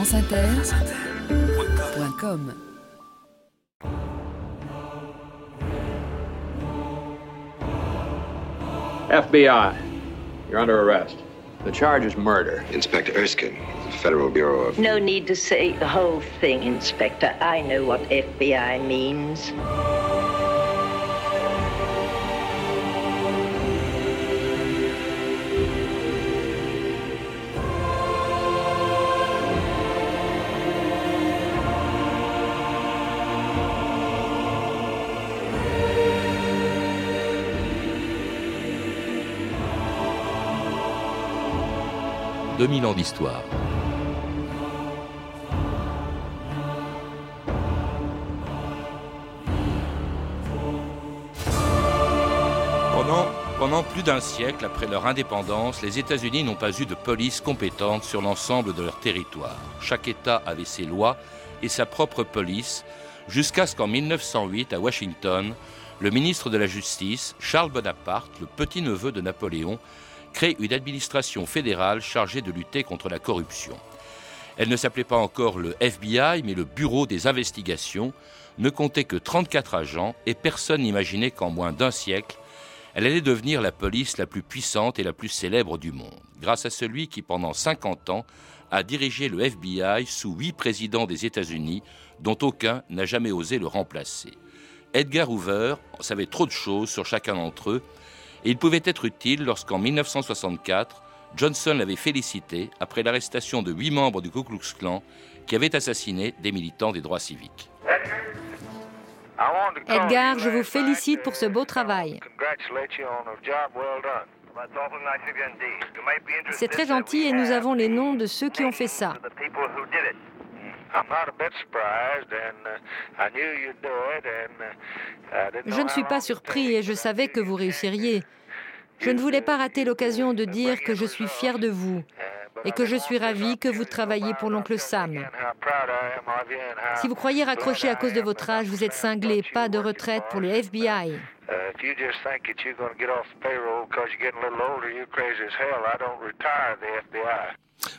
franceinter.com FBI, you're under arrest. The charge is murder. Inspector Erskine, the Federal Bureau of. No need to say the whole thing, Inspector. I know what FBI means. 2000 ans d'histoire. Pendant, pendant plus d'un siècle après leur indépendance, les États-Unis n'ont pas eu de police compétente sur l'ensemble de leur territoire. Chaque État avait ses lois et sa propre police, jusqu'à ce qu'en 1908, à Washington, le ministre de la Justice, Charles Bonaparte, le petit-neveu de Napoléon, crée une administration fédérale chargée de lutter contre la corruption. Elle ne s'appelait pas encore le FBI, mais le Bureau des investigations, ne comptait que 34 agents et personne n'imaginait qu'en moins d'un siècle, elle allait devenir la police la plus puissante et la plus célèbre du monde, grâce à celui qui, pendant 50 ans, a dirigé le FBI sous huit présidents des États-Unis, dont aucun n'a jamais osé le remplacer. Edgar Hoover savait trop de choses sur chacun d'entre eux et il pouvait être utile lorsqu'en 1964, Johnson l'avait félicité après l'arrestation de huit membres du Ku Klux Klan qui avaient assassiné des militants des droits civiques. Edgar, je vous félicite pour ce beau travail. C'est très gentil et nous avons les noms de ceux qui ont fait ça. Je ne suis pas surpris et je savais que vous réussiriez. Je ne voulais pas rater l'occasion de dire que je suis fier de vous et que je suis ravi que vous travaillez pour l'oncle Sam. Si vous croyez raccrocher à cause de votre âge, vous êtes cinglé, pas de retraite pour le FBI.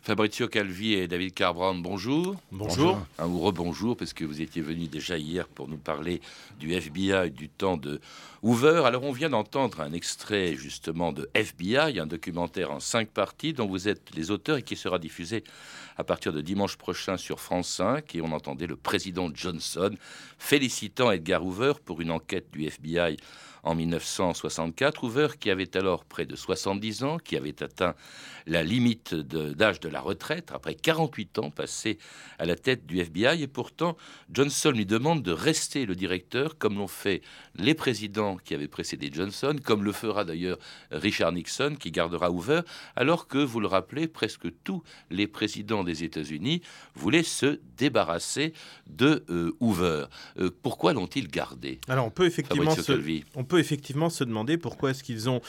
Fabrizio Calvi et David Carbron, bonjour. Bonjour. Un ou rebonjour, parce que vous étiez venu déjà hier pour nous parler du FBI du temps de Hoover. Alors, on vient d'entendre un extrait justement de FBI, un documentaire en cinq parties dont vous êtes les auteurs et qui sera diffusé à partir de dimanche prochain sur France 5. Et on entendait le président Johnson félicitant Edgar Hoover pour une enquête du FBI en 1964. Hoover, qui avait alors près de 70 ans, qui avait atteint la limite d'âge de, la retraite, après 48 ans passés à la tête du FBI, et pourtant Johnson lui demande de rester le directeur, comme l'ont fait les présidents qui avaient précédé Johnson, comme le fera d'ailleurs Richard Nixon, qui gardera Hoover, alors que, vous le rappelez, presque tous les présidents des États-Unis voulaient se débarrasser de euh, Hoover. Euh, pourquoi l'ont-ils gardé Alors on peut effectivement se, peut effectivement se demander pourquoi est-ce qu'ils ont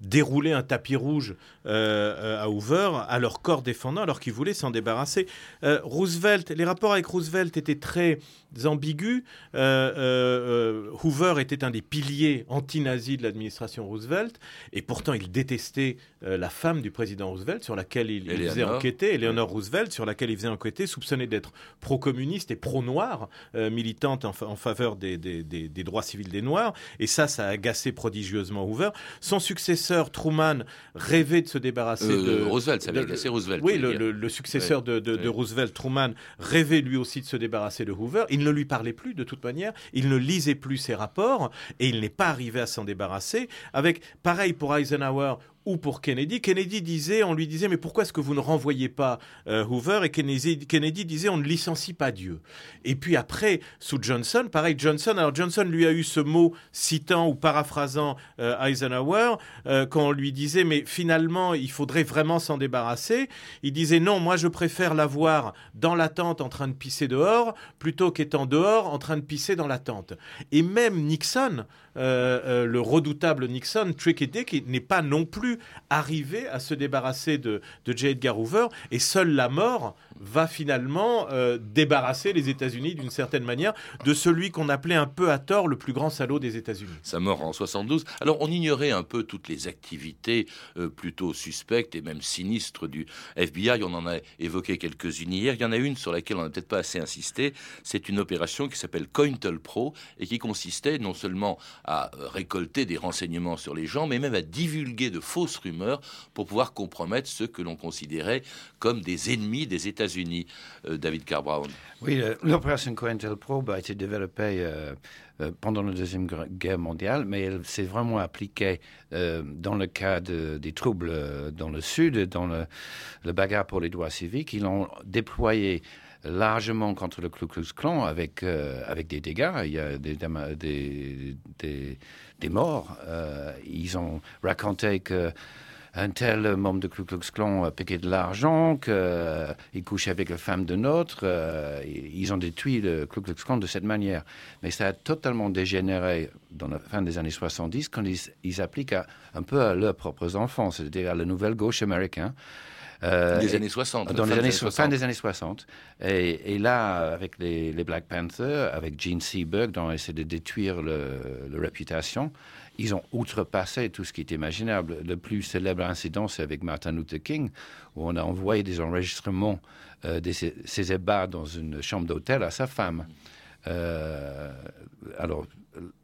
déroulé un tapis rouge euh, à Hoover à leur corps défendant alors qu'ils voulaient s'en débarrasser. Euh, Roosevelt, les rapports avec Roosevelt étaient très ambigus. Euh, Hoover était un des piliers anti-nazis de l'administration Roosevelt et pourtant il détestait la femme du président Roosevelt sur laquelle il, faisait enquêter, Eleanor Roosevelt, sur laquelle il faisait enquêter, soupçonnée d'être pro-communiste et pro-noir, militante en, faveur des, des droits civils des Noirs. Et ça, ça a agacé prodigieusement Hoover. Son successeur, Truman, rêvait de se débarrasser euh, de... Roosevelt, ça avait agacé Roosevelt. Oui, le, successeur de, Roosevelt, Truman, rêvait lui aussi de se débarrasser de Hoover. Il ne lui parlait plus de toute manière, il ne lisait plus ses rapports et il n'est pas arrivé à s'en débarrasser. Avec, pareil pour Eisenhower, ou pour Kennedy. Kennedy disait, on lui disait, mais pourquoi est-ce que vous ne renvoyez pas euh, Hoover? Et Kennedy, disait, on ne licencie pas Dieu. Et puis après, sous Johnson, pareil, Johnson, alors Johnson lui a eu ce mot citant ou paraphrasant euh, Eisenhower, euh, quand on lui disait, mais finalement, il faudrait vraiment s'en débarrasser. Il disait, non, moi je préfère l'avoir dans la tente en train de pisser dehors, plutôt qu'étant dehors en train de pisser dans la tente. Et même Nixon, le redoutable Nixon, Tricky Dick, n'est pas non plus arriver à se débarrasser de, de J. Edgar Hoover et seule la mort va finalement euh, débarrasser les États-Unis d'une certaine manière de celui qu'on appelait un peu à tort le plus grand salaud des États-Unis. Sa mort en 72. Alors on ignorait un peu toutes les activités euh, plutôt suspectes et même sinistres du FBI. On en a évoqué quelques-unes hier. Il y en a une sur laquelle on n'a peut-être pas assez insisté. C'est une opération qui s'appelle COINTELPRO et qui consistait non seulement à euh, récolter des renseignements sur les gens, mais même à divulguer de fausses rumeurs pour pouvoir compromettre ceux que l'on considérait comme des ennemis des États-Unis. Euh, David Carbrown. Oui, l'opération COINTELPRO a été développée pendant la Deuxième Guerre mondiale, mais elle s'est vraiment appliquée dans le cas des troubles dans le Sud, dans le, le bagarre pour les droits civiques. Ils l'ont déployé largement contre le Ku Klux Klan avec, euh, avec des dégâts. Il y a des, des, des, morts. Euh, ils ont raconté que un tel membre de Ku Klux Klan a piqué de l'argent, qu'il couchait avec la femme de notre. Euh, ils ont détruit le Ku Klux Klan de cette manière. Mais ça a totalement dégénéré dans la fin des années 70 quand ils appliquent un peu à leurs propres enfants, c'est-à-dire à la nouvelle gauche américaine. Euh, des années 60. Dans les années, 60. fin des années 60. Et, et là, avec les, les, Black Panthers, avec Gene Seberg, dont essaie de détruire le, le, réputation, ils ont outrepassé tout ce qui est imaginable. Le plus célèbre incident, c'est avec Martin Luther King, où on a envoyé des enregistrements euh, de ses, ses ébats dans une chambre d'hôtel à sa femme. Euh, alors,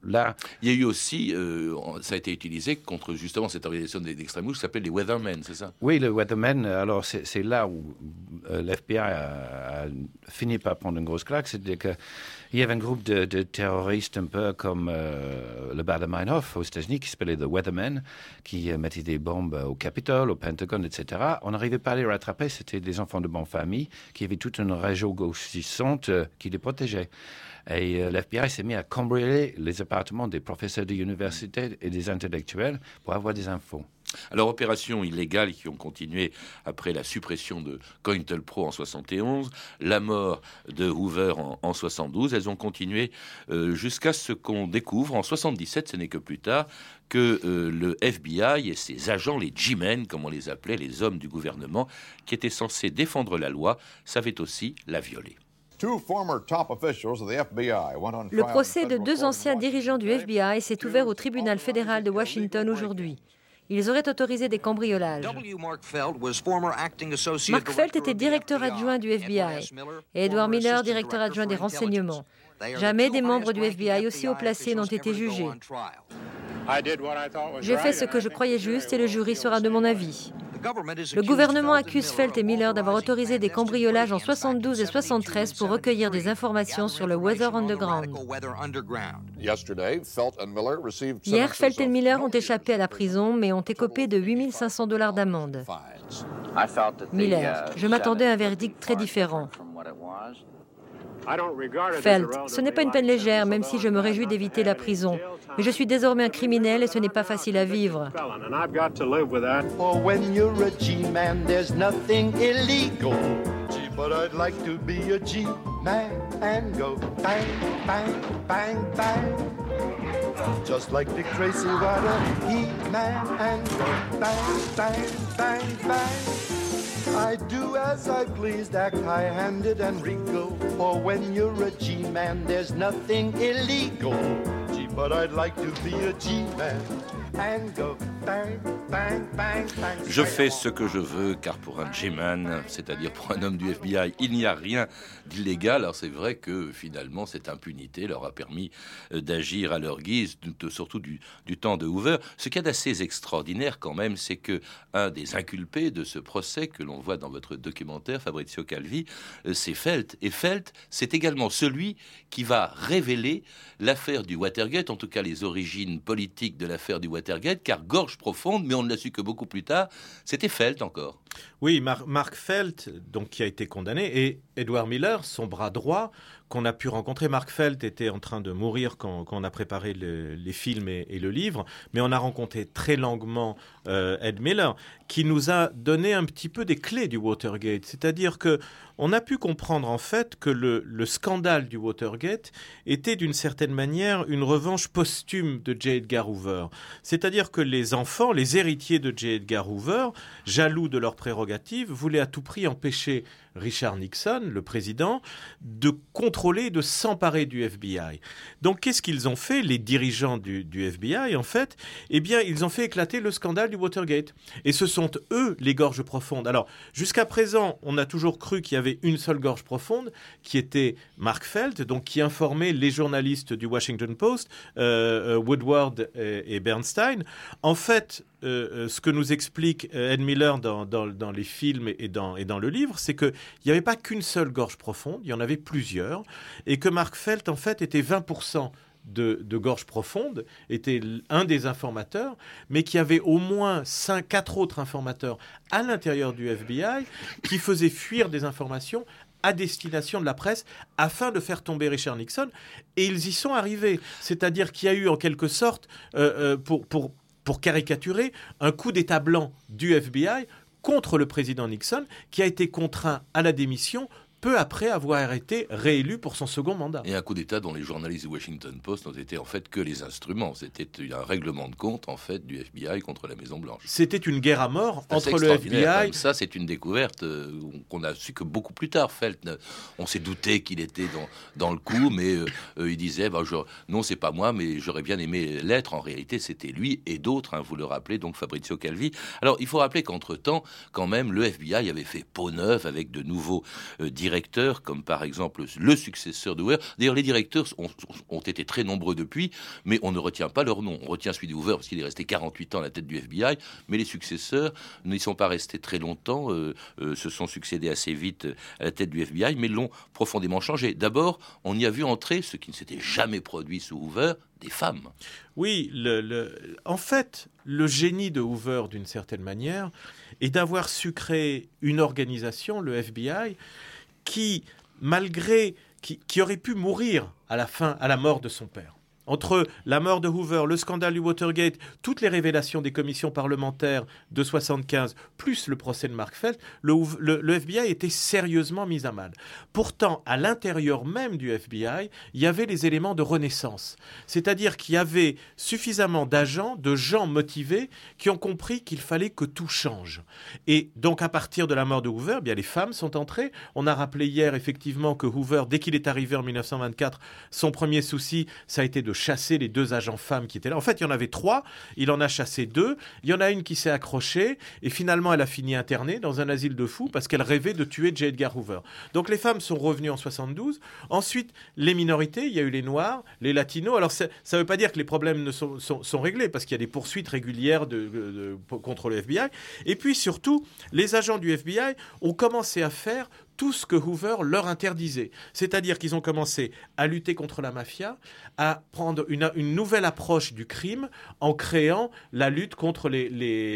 Il y a eu aussi, euh, ça a été utilisé contre justement cette organisation d'extrême gauche qui s'appelle les Weathermen, c'est ça? Oui, le Weathermen, alors c'est là où euh, l'FBI a, fini par prendre une grosse claque, c'est-à-dire qu'il y avait un groupe de, terroristes un peu comme euh, le Baader-Meinhof aux États-Unis qui s'appelait The Weathermen, qui euh, mettaient des bombes au Capitole, au Pentagone, etc. On n'arrivait pas à les rattraper, c'était des enfants de bonne famille qui avaient toute une région gauchissante euh, qui les protégeait. Et euh, l'FBI s'est mis à cambrioler les appartements des professeurs d'université et des intellectuels pour avoir des infos. Alors, opérations illégales qui ont continué après la suppression de COINTELPRO en 71, la mort de Hoover en, en 72, elles ont continué euh, jusqu'à ce qu'on découvre en 77, ce n'est que plus tard, que euh, le FBI et ses agents, les G-men, comme on les appelait, les hommes du gouvernement, qui étaient censés défendre la loi, savaient aussi la violer. Le procès de deux anciens dirigeants du FBI s'est ouvert au tribunal fédéral de Washington aujourd'hui. Ils auraient autorisé des cambriolages. Mark Felt était directeur adjoint du FBI et Edward Miller directeur adjoint des renseignements. Jamais des membres du FBI aussi haut placés n'ont été jugés. J'ai fait ce que je croyais juste et le jury sera de mon avis. Le gouvernement accuse Felt et Miller d'avoir autorisé des cambriolages en 72 et 73 pour recueillir des informations sur le Weather Underground. Hier, Felt et Miller ont échappé à la prison, mais ont écopé de 8500 dollars d'amende. Miller, je m'attendais à un verdict très différent. Felt, ce n'est pas une peine légère, même si je me réjouis d'éviter la prison. Mais je suis désormais un criminel et ce n'est pas facile à vivre. Just like and go bang, bang, bang, bang. I do as I please, act high-handed and regal. For when you're a G-man, there's nothing illegal. Gee, but I'd like to be a G-man and go Je fais ce que je veux, car pour un G-man, c'est-à-dire pour un homme du FBI, il n'y a rien d'illégal. Alors c'est vrai que finalement, cette impunité leur a permis euh, d'agir à leur guise, surtout du, du temps de Hoover. Ce qu'il y a d'assez extraordinaire quand même, c'est que un des inculpés de ce procès que l'on voit dans votre documentaire, Fabrizio Calvi, euh, c'est Felt. Et Felt, c'est également celui qui va révéler l'affaire du Watergate, en tout cas les origines politiques de l'affaire du Watergate, car gorge profonde, mais on ne l'a su que beaucoup plus tard, c'était Felt encore. Oui, Mark Felt, donc qui a été condamné, et Edward Miller, son bras droit, qu'on a pu rencontrer. Mark Felt était en train de mourir quand, on a préparé les films et, le livre, mais on a rencontré très longuement euh, Ed Miller, qui nous a donné un petit peu des clés du Watergate. C'est-à-dire que on a pu comprendre en fait que le, scandale du Watergate était d'une certaine manière une revanche posthume de J. Edgar Hoover. C'est-à-dire que les enfants, les héritiers de J. Edgar Hoover, jaloux de leurs voulaient à tout prix empêcher Richard Nixon, le président, de contrôler, de s'emparer du FBI. Donc qu'est-ce qu'ils ont fait, les dirigeants du, FBI, en fait? Eh bien, ils ont fait éclater le scandale du Watergate. Et ce sont eux les gorges profondes. Alors, jusqu'à présent, on a toujours cru qu'il y avait une seule gorge profonde, qui était Mark Felt, donc qui informait les journalistes du Washington Post, euh, euh, Woodward et Bernstein. En fait, euh, ce que nous explique Ed Miller dans, les films et dans, le livre, c'est qu'il n'y avait pas qu'une seule gorge profonde, il y en avait plusieurs, et que Mark Felt, en fait, était 20% de, de, gorge profonde, était un des informateurs, mais qu'il y avait au moins cinq, quatre autres informateurs à l'intérieur du FBI qui faisaient fuir des informations à destination de la presse afin de faire tomber Richard Nixon. Et ils y sont arrivés. C'est-à-dire qu'il y a eu en quelque sorte, pour, pour, pour caricaturer, un coup d'État blanc du FBI contre le président Nixon, qui a été contraint à la démission peu après avoir été réélu pour son second mandat. Et un coup d'État dont les journalistes du Washington Post n'ont été en fait que les instruments. C'était un règlement de compte en fait du FBI contre la Maison Blanche. C'était une guerre à mort entre le FBI. Ça, c'est une découverte euh, qu'on a su que beaucoup plus tard. Felt, on s'est douté qu'il était dans, dans le coup, mais euh, euh, il disait bah, je, non, c'est pas moi, mais j'aurais bien aimé l'être. En réalité, c'était lui et d'autres. Hein, vous le rappelez, donc Fabrizio Calvi. Alors, il faut rappeler qu'entre temps, quand même, le FBI avait fait peau neuve avec de nouveaux directeurs, comme par exemple le successeur de Hoover. D'ailleurs, les directeurs ont, été très nombreux depuis, mais on ne retient pas leur nom. On retient celui de Hoover parce qu'il est resté 48 ans à la tête du FBI, mais les successeurs n'y sont pas restés très longtemps, euh, euh, se sont succédés assez vite à la tête du FBI, mais l'ont profondément changé. D'abord, on y a vu entrer, ce qui ne s'était jamais produit sous Hoover, des femmes. Oui, le, en fait, le génie de Hoover, d'une certaine manière, est d'avoir su créer une organisation, le FBI, qui, malgré, qui, aurait pu mourir à la fin, à la mort de son père entre la mort de Hoover, le scandale du Watergate, toutes les révélations des commissions parlementaires de 75, plus le procès de Mark Felt, le, FBI était sérieusement mis à mal. Pourtant, à l'intérieur même du FBI, il y avait les éléments de renaissance. C'est-à-dire qu'il y avait suffisamment d'agents, de gens motivés, qui ont compris qu'il fallait que tout change. Et donc, à partir de la mort de Hoover, eh bien les femmes sont entrées. On a rappelé hier, effectivement, que Hoover, dès qu'il est arrivé en 1924, son premier souci, ça a été de chasser les deux agents femmes qui étaient là. En fait, il y en avait trois. Il en a chassé deux. Il y en a une qui s'est accrochée et finalement, elle a fini internée dans un asile de fous parce qu'elle rêvait de tuer J. Edgar Hoover. Donc les femmes sont revenues en 72. Ensuite, les minorités, il y a eu les noirs, les latinos. Alors ça ne veut pas dire que les problèmes ne sont, sont, réglés parce qu'il y a des poursuites régulières de, contre le FBI. Et puis surtout, les agents du FBI ont commencé à faire tout ce que Hoover leur interdisait. C'est-à-dire qu'ils ont commencé à lutter contre la mafia, à prendre une, nouvelle approche du crime en créant la lutte contre les,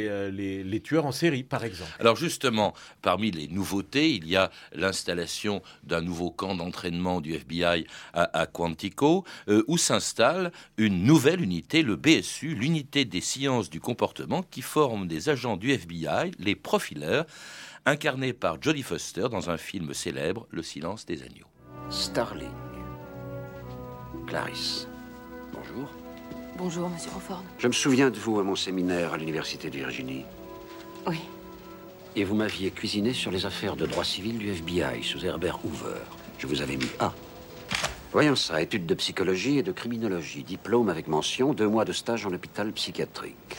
euh, les, tueurs en série, par exemple. Alors justement, parmi les nouveautés, il y a l'installation d'un nouveau camp d'entraînement du FBI à, Quantico, euh, où s'installe une nouvelle unité, le BSU, l'unité des sciences du comportement, qui forme des agents du FBI, les profileurs, incarné par Jodie Foster dans un film célèbre, Le silence des agneaux. Starling. Clarisse. Bonjour. Bonjour, monsieur Crawford. Je me souviens de vous à mon séminaire à l'Université de Virginie. Oui. Et vous m'aviez cuisiné sur les affaires de droit civil du FBI sous Herbert Hoover. Je vous avais mis A. Voyons ça, études de psychologie et de criminologie, diplôme avec mention, deux mois de stage en hôpital psychiatrique.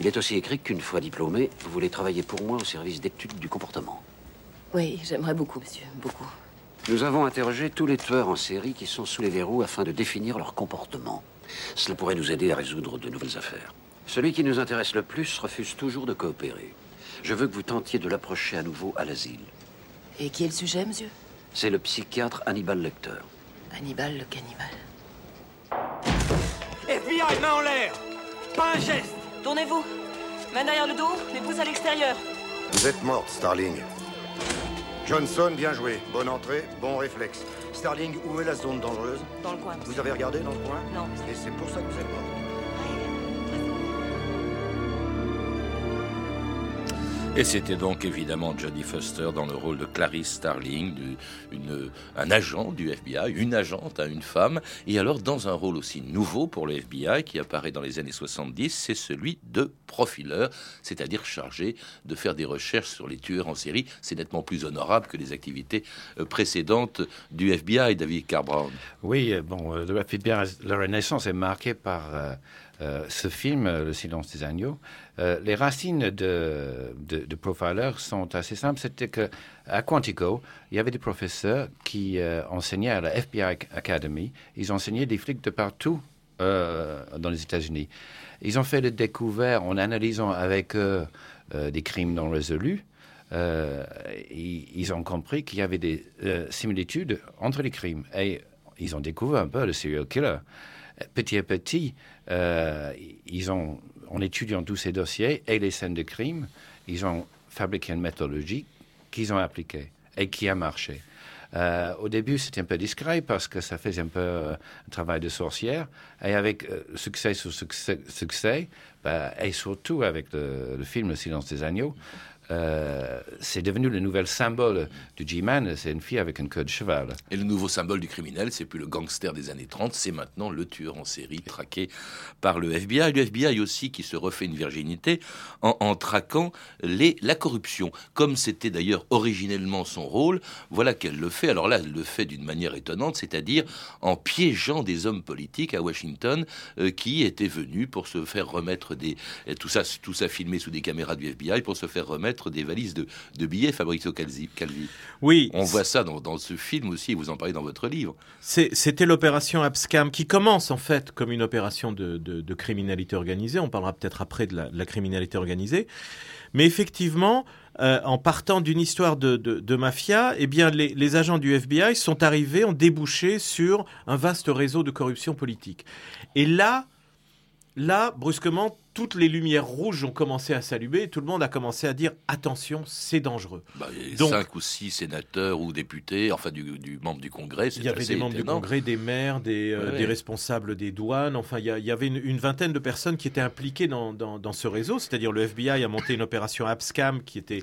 Il est aussi écrit qu'une fois diplômé, vous voulez travailler pour moi au service d'études du comportement. Oui, j'aimerais beaucoup, monsieur, beaucoup. Nous avons interrogé tous les tueurs en série qui sont sous les verrous afin de définir leur comportement. Cela pourrait nous aider à résoudre de nouvelles affaires. Celui qui nous intéresse le plus refuse toujours de coopérer. Je veux que vous tentiez de l'approcher à nouveau à l'asile. Et qui est le sujet, monsieur? C'est le psychiatre Hannibal Lecter. Hannibal le cannibale. FBI, main en l'air Pas un geste Tournez-vous. Main derrière le dos, les pouces à l'extérieur. Vous êtes morte, Starling. Johnson, bien joué. Bonne entrée, bon réflexe. Starling, où est la zone dangereuse? Dans le coin. Vous avez regardé dans le coin? Non. Et c'est pour ça que vous êtes morte. Et c'était donc évidemment Jodie Foster dans le rôle de Clarice Starling, une, un agent du FBI, une agente, à une femme. Et alors dans un rôle aussi nouveau pour le FBI qui apparaît dans les années 70, c'est celui de profileur, c'est-à-dire chargé de faire des recherches sur les tueurs en série. C'est nettement plus honorable que les activités euh, précédentes du FBI, David Carbrown. Oui, euh, bon, euh, le FBI, la Renaissance est marquée par ce film, euh, Le silence des agneaux, euh, les racines de, Profiler sont assez simples. C'était que à Quantico, il y avait des professeurs qui enseignaient à la FBI Academy. Ils enseignaient des flics de partout dans les États-Unis. Ils ont fait le découvert en analysant avec eux des crimes non résolus. ils ont compris qu'il y avait des similitudes entre les crimes et ils ont découvert un peu le serial killer petit à petit, euh, ils ont, en étudiant tous ces dossiers et les scènes de crime, ils ont fabriqué une méthodologie qu'ils ont appliquée et qui a marché. Euh, au début, c'était un peu discret parce que ça faisait un peu euh, un travail de sorcière. Et avec succès sur succès, bah, et surtout avec le, le, film Le silence des agneaux, euh, c'est devenu le nouvel symbole du G-Man, c'est une fille avec une queue de cheval. Et le nouveau symbole du criminel, c'est plus le gangster des années 30, c'est maintenant le tueur en série traqué par le FBI. Le FBI aussi qui se refait une virginité en, traquant la corruption. Comme c'était d'ailleurs originellement son rôle, voilà qu'elle le fait. Alors là, elle le fait d'une manière étonnante, c'est-à-dire en piégeant des hommes politiques à Washington euh, qui étaient venus pour se faire remettre des... Tout ça, tout ça filmé sous des caméras du FBI pour se faire remettre des valises de, billets, Fabrizio Calvi. Oui. On voit ça dans, ce film aussi, vous en parlez dans votre livre. C'était l'opération Abscam qui commence en fait comme une opération de, criminalité organisée. On parlera peut-être après de la, criminalité organisée. Mais effectivement, euh, en partant d'une histoire de, mafia, eh bien, les, les, agents du FBI sont arrivés, ont débouché sur un vaste réseau de corruption politique. Et là, là, brusquement, toutes les lumières rouges ont commencé à s'allumer et tout le monde a commencé à dire attention, c'est dangereux. Bah, Donc, cinq ou six sénateurs ou députés, enfin du, du membre du Congrès. Il y avait des membres du Congrès, des maires, des, euh, responsables des douanes. Enfin, il y, avait une, vingtaine de personnes qui étaient impliquées dans, dans ce réseau. C'est-à-dire le FBI a monté une opération Abscam qui était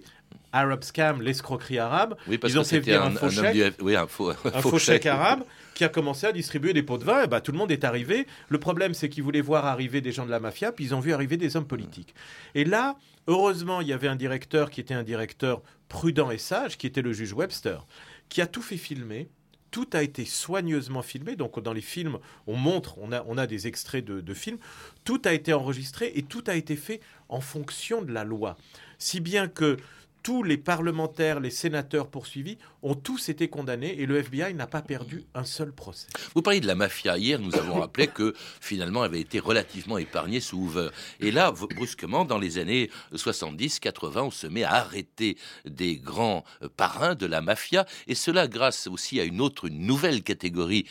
Arab Scam, l'escroquerie arabe. Oui, parce Ils ont fait venir un, faux chèque, oui, un faux, un faux chèque arabe qui a commencé à distribuer des pots de vin. Et bah, tout le monde est arrivé. Le problème, c'est qu'ils voulaient voir arriver des gens de la mafia, puis ils ont vu arriver des hommes politiques. Et là, heureusement, il y avait un directeur qui était un directeur prudent et sage, qui était le juge Webster, qui a tout fait filmer. Tout a été soigneusement filmé. Donc, dans les films, on montre, on a, on a des extraits de films. Tout a été enregistré et tout a été fait en fonction de la loi. Si bien que tous les parlementaires, les sénateurs poursuivis ont tous été condamnés et le FBI n'a pas perdu un seul procès. Vous parliez de la mafia. Hier, nous avons rappelé que finalement, elle avait été relativement épargnée sous Hoover. Et là, brusquement, dans les années 70-80, on se met à arrêter des grands euh, parrains de la mafia. Et cela grâce aussi à une autre, une nouvelle catégorie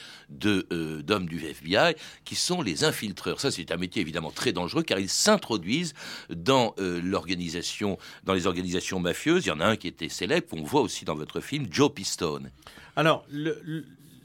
euh, d'hommes du FBI qui sont les infiltreurs. Ça, c'est un métier évidemment très dangereux car ils s'introduisent dans euh, l'organisation, dans les organisations mafieuses il y en a un qui était célèbre, qu'on voit aussi dans votre film, Joe Pistone. Alors,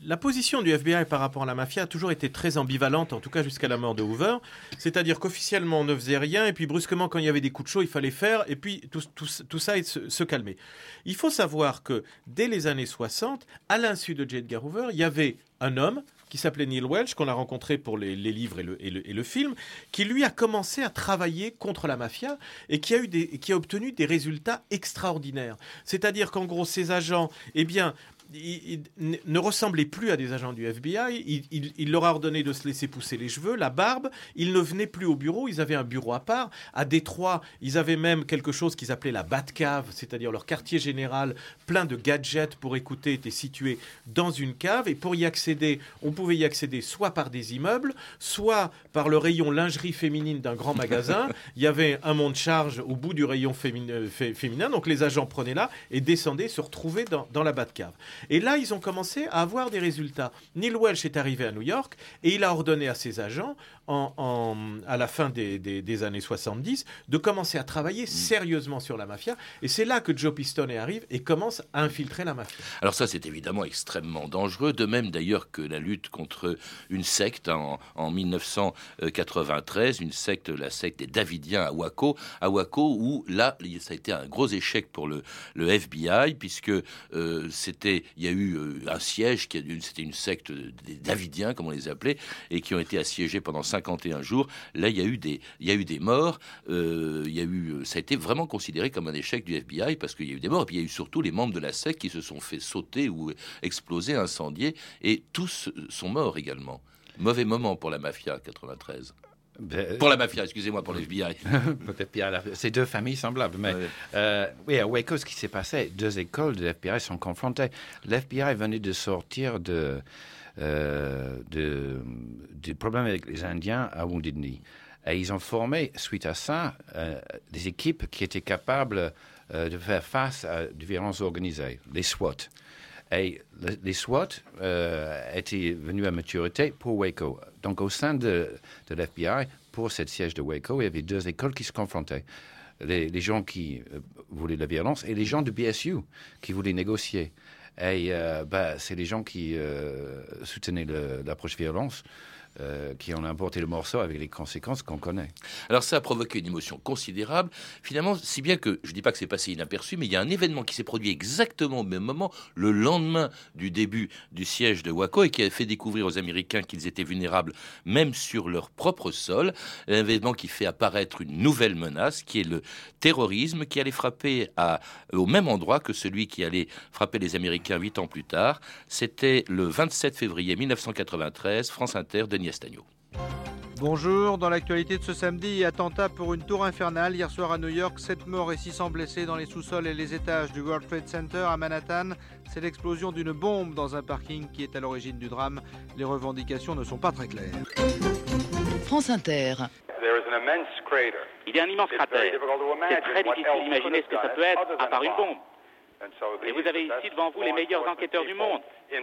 la position du FBI par rapport à la mafia a toujours été très ambivalente, en tout cas jusqu'à la mort de Hoover. C'est-à-dire qu'officiellement, on ne faisait rien, et puis brusquement, quand il y avait des coups de chaud, il fallait faire, et puis tout, ça se, se, calmer. Il faut savoir que dès les années 60, à l'insu de J. Edgar Hoover, il y avait un homme qui s'appelait Neil Welch, qu'on a rencontré pour les, livres et le, film, qui lui a commencé à travailler contre la mafia et qui a, eu obtenu des résultats extraordinaires. C'est-à-dire qu'en gros, ces agents, eh bien, ne ressemblait plus à des agents du FBI. Il, leur a ordonné de se laisser pousser les cheveux, la barbe. Ils ne venaient plus au bureau. Ils avaient un bureau à part. À Détroit, ils avaient même quelque chose qu'ils appelaient la Batcave, c'est-à-dire leur quartier général, plein de gadgets pour écouter, était situé dans une cave. Et pour y accéder, on pouvait y accéder soit par des immeubles, soit par le rayon lingerie féminine d'un grand magasin. Il y avait un monte charge au bout du rayon féminin. Donc les agents prenaient là et descendaient, se retrouvaient dans, dans la Batcave. Et là, ils ont commencé à avoir des résultats. Neil Welch est arrivé à New York et il a ordonné à ses agents, en, à la fin des, années 70, de commencer à travailler mm. sérieusement sur la mafia. Et c'est là que Joe Pistone arrive et commence à infiltrer la mafia. Alors ça, c'est évidemment extrêmement dangereux, de même d'ailleurs que la lutte contre une secte en, en 1993, une secte, la secte des Davidiens à Waco, à Waco, où là, ça a été un gros échec pour le, le FBI, puisque euh, c'était, il y a eu euh, un siège, qui c'était une secte des Davidiens, comme on les appelait, et qui ont été assiégés pendant 51 jours. Là, il y a eu des, il y a eu des morts. Euh, il y a eu, ça a été vraiment considéré comme un échec du FBI parce qu'il y a eu des morts. Et puis il y a eu surtout les membres de la secte qui se sont fait sauter ou exploser, incendier, et tous sont morts également. Mauvais moment pour la mafia 93. Ben, pour la mafia, excusez-moi, pour l'FBI. Peut-être bien. C'est deux familles semblables. Mais euh, oui, à Waco, ce qui s'est passé, deux écoles de l'FBI sont confrontées. L'FBI venait de sortir de, euh, de, du problème avec les Indiens à Wounded Knee. Et ils ont formé, suite à ça, euh, des équipes qui étaient capables de faire face à des violences organisées, les SWAT. Et les SWAT étaient venus à maturité pour Waco. Donc, au sein de, l'FBI, pour cette siège de Waco, il y avait deux écoles qui se confrontaient. Les, gens qui euh, voulaient la violence et les gens de BSU qui voulaient négocier. Et euh, bah, c'est les gens qui euh, soutenaient l'approche violence euh, qui ont importé le morceau avec les conséquences qu'on connaît. Alors ça a provoqué une émotion considérable, finalement, si bien que, je ne dis pas que c'est passé inaperçu, mais il y a un événement qui s'est produit exactement au même moment, le lendemain du début du siège de Waco, et qui a fait découvrir aux Américains qu'ils étaient vulnérables même sur leur propre sol, un événement qui fait apparaître une nouvelle menace, qui est le terrorisme, qui allait frapper au même endroit que celui qui allait frapper les Américains huit ans plus tard. C'était le 27 février 1993, France Inter, Bonjour, dans l'actualité de ce samedi, attentat pour une tour infernale. Hier soir à New York, 7 morts et 600 blessés dans les sous-sols et les étages du World Trade Center à Manhattan. C'est l'explosion d'une bombe dans un parking qui est à l'origine du drame. Les revendications ne sont pas très claires. France Inter. Il y a un immense cratère. C'est très difficile d'imaginer ce que ça peut être à part une bombe. Et vous avez ici devant vous les meilleurs enquêteurs du monde. Ils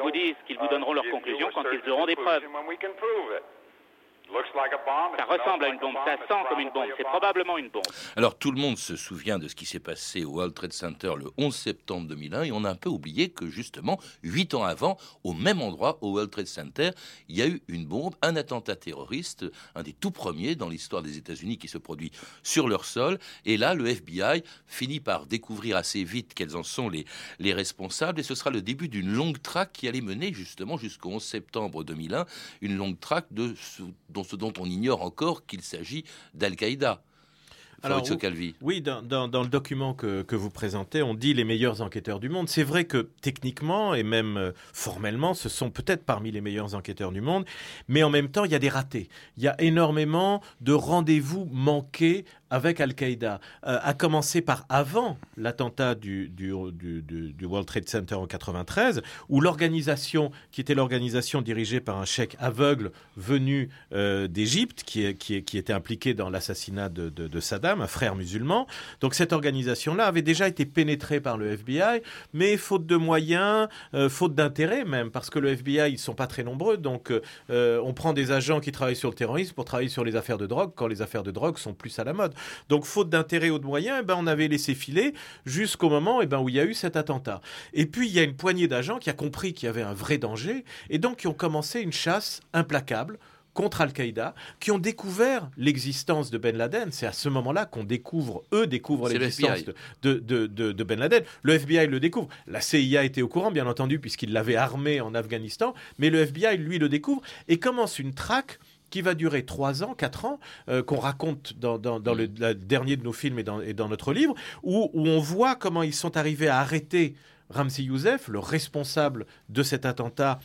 vous disent qu'ils vous donneront leurs conclusions quand ils auront des preuves. Ça ressemble à une bombe, ça sent comme une bombe, c'est probablement une bombe. Alors tout le monde se souvient de ce qui s'est passé au World Trade Center le 11 septembre 2001 et on a un peu oublié que justement, huit ans avant, au même endroit, au World Trade Center, il y a eu une bombe, un attentat terroriste, un des tout premiers dans l'histoire des États-Unis qui se produit sur leur sol. Et là, le FBI finit par découvrir assez vite quels en sont les, les responsables et ce sera le début d'une longue traque qui allait mener justement jusqu'au 11 septembre 2001, une longue traque de dont, ce dont on ignore encore qu'il s'agit d'Al-Qaïda. Alors, oui, dans, le document que, vous présentez, on dit les meilleurs enquêteurs du monde. C'est vrai que techniquement et même euh, formellement, ce sont peut-être parmi les meilleurs enquêteurs du monde, mais en même temps, il y a des ratés. Il y a énormément de rendez-vous manqués avec Al-Qaïda, euh, a commencé par avant l'attentat du, World Trade Center en 93, où l'organisation, qui était l'organisation dirigée par un cheikh aveugle venu euh, d'Égypte, qui, était impliqué dans l'assassinat de, Saddam, un frère musulman. Donc cette organisation-là avait déjà été pénétrée par le FBI, mais faute de moyens, euh, faute d'intérêt même, parce que le FBI, ils sont pas très nombreux, donc on prend des agents qui travaillent sur le terrorisme pour travailler sur les affaires de drogue, quand les affaires de drogue sont plus à la mode. Donc, faute d'intérêt ou de moyens, eh ben, on avait laissé filer jusqu'au moment eh ben, où il y a eu cet attentat. Et puis, il y a une poignée d'agents qui a compris qu'il y avait un vrai danger et donc qui ont commencé une chasse implacable contre Al-Qaïda, qui ont découvert l'existence de Ben Laden. C'est à ce moment-là qu'on découvre, eux découvrent l'existence de, de, Ben Laden. Le FBI le découvre. La CIA était au courant, bien entendu, puisqu'il l'avait armé en Afghanistan, mais le FBI, lui, le découvre et commence une traque qui va durer trois ans, quatre ans, euh, qu'on raconte dans, le, dernier de nos films et dans, notre livre, où, on voit comment ils sont arrivés à arrêter Ramzi Youssef, le responsable de cet attentat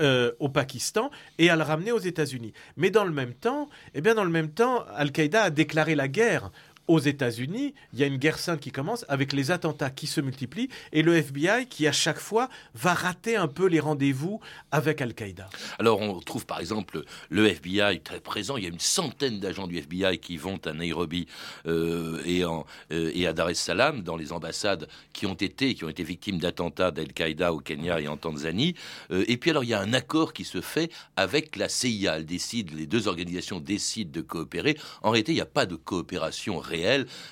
euh, au Pakistan et à le ramener aux États-Unis. Mais dans le même temps, eh bien dans le même temps, Al-Qaïda a déclaré la guerre aux États-Unis, il y a une guerre sainte qui commence avec les attentats qui se multiplient et le FBI qui, à chaque fois, va rater un peu les rendez-vous avec Al-Qaïda. Alors, on trouve par exemple le FBI très présent. Il y a une centaine d'agents du FBI qui vont à Nairobi euh, et, en, euh, et à Dar es Salaam, dans les ambassades qui ont été, qui ont été victimes d'attentats d'Al-Qaïda au Kenya et en Tanzanie. Euh, et puis, alors, il y a un accord qui se fait avec la CIA. Elle décide, les deux organisations décident de coopérer. En réalité, il n'y a pas de coopération réelle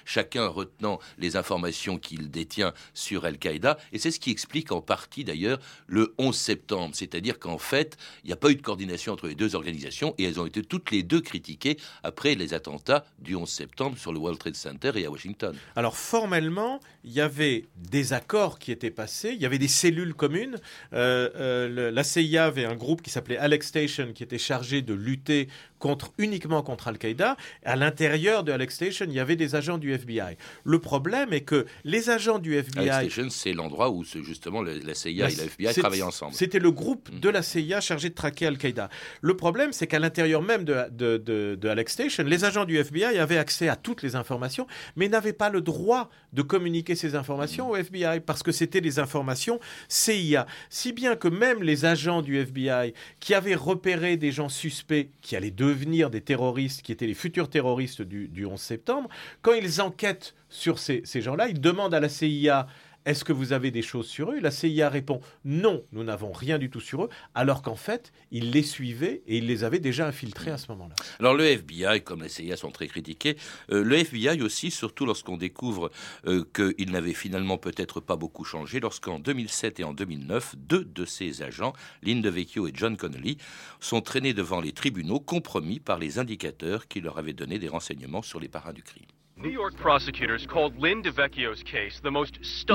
chacun retenant les informations qu'il détient sur Al-Qaïda. Et c'est ce qui explique en partie d'ailleurs le 11 septembre. C'est-à-dire qu'en fait, il n'y a pas eu de coordination entre les deux organisations et elles ont été toutes les deux critiquées après les attentats du 11 septembre sur le World Trade Center et à Washington. Alors formellement, il y avait des accords qui étaient passés, il y avait des cellules communes. Euh, euh, la CIA avait un groupe qui s'appelait Alex Station qui était chargé de lutter contre, uniquement contre Al-Qaïda. À l'intérieur de Alex Station, il y avait des agents du FBI. Le problème est que les agents du FBI... Alex Station, c'est l'endroit où justement la CIA et la FBI travaillaient ensemble. C'était le groupe mm. de la CIA chargé de traquer Al-Qaïda. Le problème, c'est qu'à l'intérieur même de, de, de, Alex Station, les agents du FBI avaient accès à toutes les informations, mais n'avaient pas le droit de communiquer ces informations mm. au FBI parce que c'était des informations CIA. Si bien que même les agents du FBI qui avaient repéré des gens suspects qui allaient devenir des terroristes, qui étaient les futurs terroristes du, du 11 septembre, quand ils enquêtent sur ces, gens-là, ils demandent à la CIA est-ce que vous avez des choses sur eux? La CIA répond non, nous n'avons rien du tout sur eux, alors qu'en fait, ils les suivaient et ils les avaient déjà infiltrés à ce moment-là. Alors le FBI, comme la CIA sont très critiqués, euh, le FBI aussi, surtout lorsqu'on découvre euh, qu'il n'avait finalement peut-être pas beaucoup changé, lorsqu'en 2007 et en 2009, deux de ses agents, Lynn DeVecchio et John Connolly, sont traînés devant les tribunaux compromis par les indicateurs qui leur avaient donné des renseignements sur les parrains du crime. Les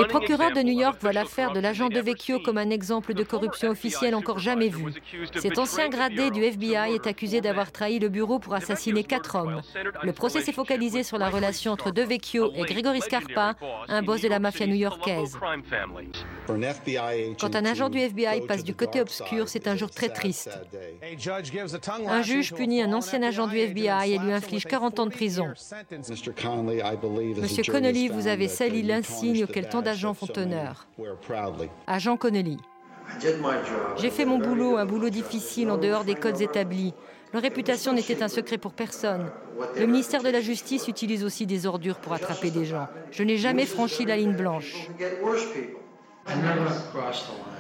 procureurs de New York voient l'affaire de l'agent de Vecchio comme un exemple de corruption officielle encore jamais vu. Cet ancien gradé du FBI est accusé d'avoir trahi le bureau pour assassiner quatre hommes. Le procès s'est focalisé sur la relation entre De Vecchio et Gregory Scarpa, un boss de la mafia new-yorkaise. Quand un agent du FBI passe du côté obscur, c'est un jour très triste. Un juge punit un ancien agent du FBI et lui inflige 40 ans de prison. Monsieur Connolly, vous avez sali l'insigne auquel tant d'agents font honneur. Agent Connolly. J'ai fait mon boulot, un boulot difficile en dehors des codes établis. Leur réputation n'était un secret pour personne. Le ministère de la Justice utilise aussi des ordures pour attraper des gens. Je n'ai jamais franchi la ligne blanche.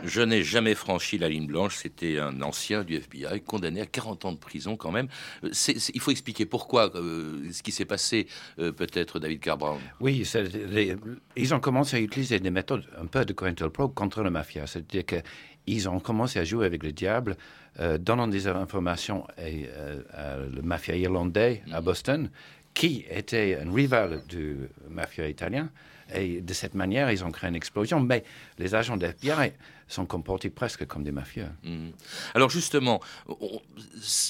Je n'ai jamais franchi la ligne blanche. C'était un ancien du FBI, condamné à 40 ans de prison quand même. il faut expliquer pourquoi, euh, ce qui s'est passé, euh, peut-être, David Carbrown. Oui, ils ont commencé à utiliser des méthodes un peu de COINTELPRO contre la mafia. C'est-à-dire qu'ils ont commencé à jouer avec le diable, euh, donnant des informations à, la mafia irlandais à mm. Boston, qui était un rival du mafia italien. Et de cette manière, ils ont créé une explosion. Mais les agents d'FBI sont comportés presque comme des mafieux. Mhm. Alors justement,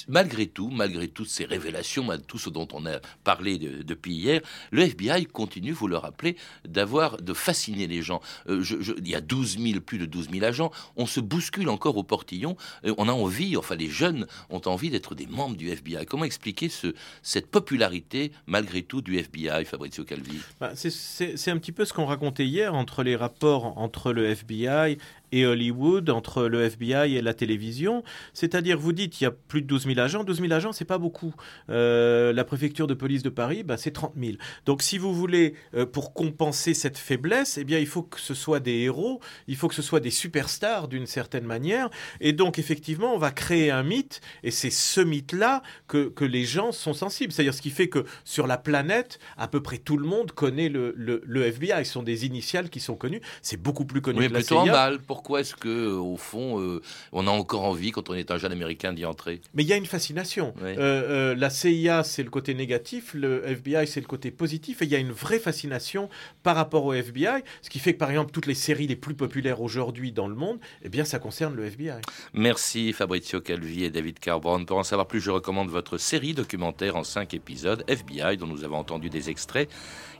malgré tout, malgré toutes ces révélations, malgré tout ce dont on a parlé depuis hier, le FBI continue, vous le rappelez, d'avoir, de fasciner les gens. Euh, il y a 12 000, plus de 12 000 agents. On se bouscule encore au portillon. on a envie, enfin les jeunes ont envie d'être des membres du FBI. Comment expliquer ce, cette popularité, malgré tout, du FBI, Fabrizio Calvi? Bah, C'est un petit peu ce qu'on racontait hier entre les rapports entre le FBI et Hollywood, entre le FBI et la télévision. C'est-à-dire, vous dites, il y a plus de 12 000 agents. 12 000 agents, c'est pas beaucoup. Euh, la préfecture de police de Paris, bah, c'est 30 000. Donc, si vous voulez, euh, pour compenser cette faiblesse, eh bien, il faut que ce soit des héros, il faut que ce soit des superstars d'une certaine manière. Et donc, effectivement, on va créer un mythe, et c'est ce mythe-là que, que les gens sont sensibles. C'est-à-dire, ce qui fait que sur la planète, à peu près tout le monde connaît le, le, FBI. Ce sont des initiales qui sont connues. C'est beaucoup plus connu que la CIA pourquoi est-ce que, euh, au fond, euh, on a encore envie, quand on est un jeune Américain, d'y entrer? Mais il y a une fascination. Euh, la CIA, c'est le côté négatif, le FBI, c'est le côté positif, et il y a une vraie fascination par rapport au FBI, ce qui fait que, par exemple, toutes les séries les plus populaires aujourd'hui dans le monde, eh bien, ça concerne le FBI. Merci Fabrizio Calvi et David Carbron. Pour en savoir plus, je recommande votre série documentaire en cinq épisodes, FBI, dont nous avons entendu des extraits,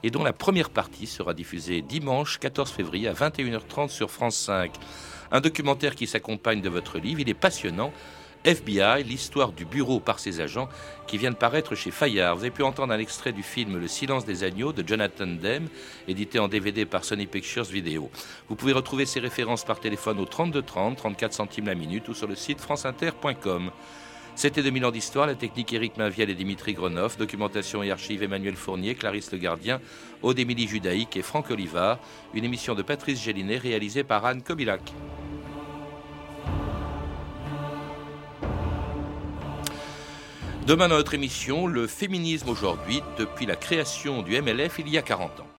et dont la première partie sera diffusée dimanche 14 février à 21h30 sur France 5. Un documentaire qui s'accompagne de votre livre. Il est passionnant. FBI, l'histoire du bureau par ses agents, qui vient de paraître chez Fayard. Vous avez pu entendre un extrait du film Le silence des agneaux de Jonathan Demme, édité en DVD par Sony Pictures Video. Vous pouvez retrouver ces références par téléphone au 32 30, 34 centimes la minute ou sur le site franceinter.com. C'était 2000 ans d'histoire, la technique Éric Mainviel et Dimitri Gronoff, documentation et archives Emmanuel Fournier, Clarisse Le Gardien, Aude Émilie Judaïque et Franck Olivard, une émission de Patrice Gélinet réalisée par Anne Kobilac. Demain dans notre émission, le féminisme aujourd'hui, depuis la création du MLF il y a 40 ans.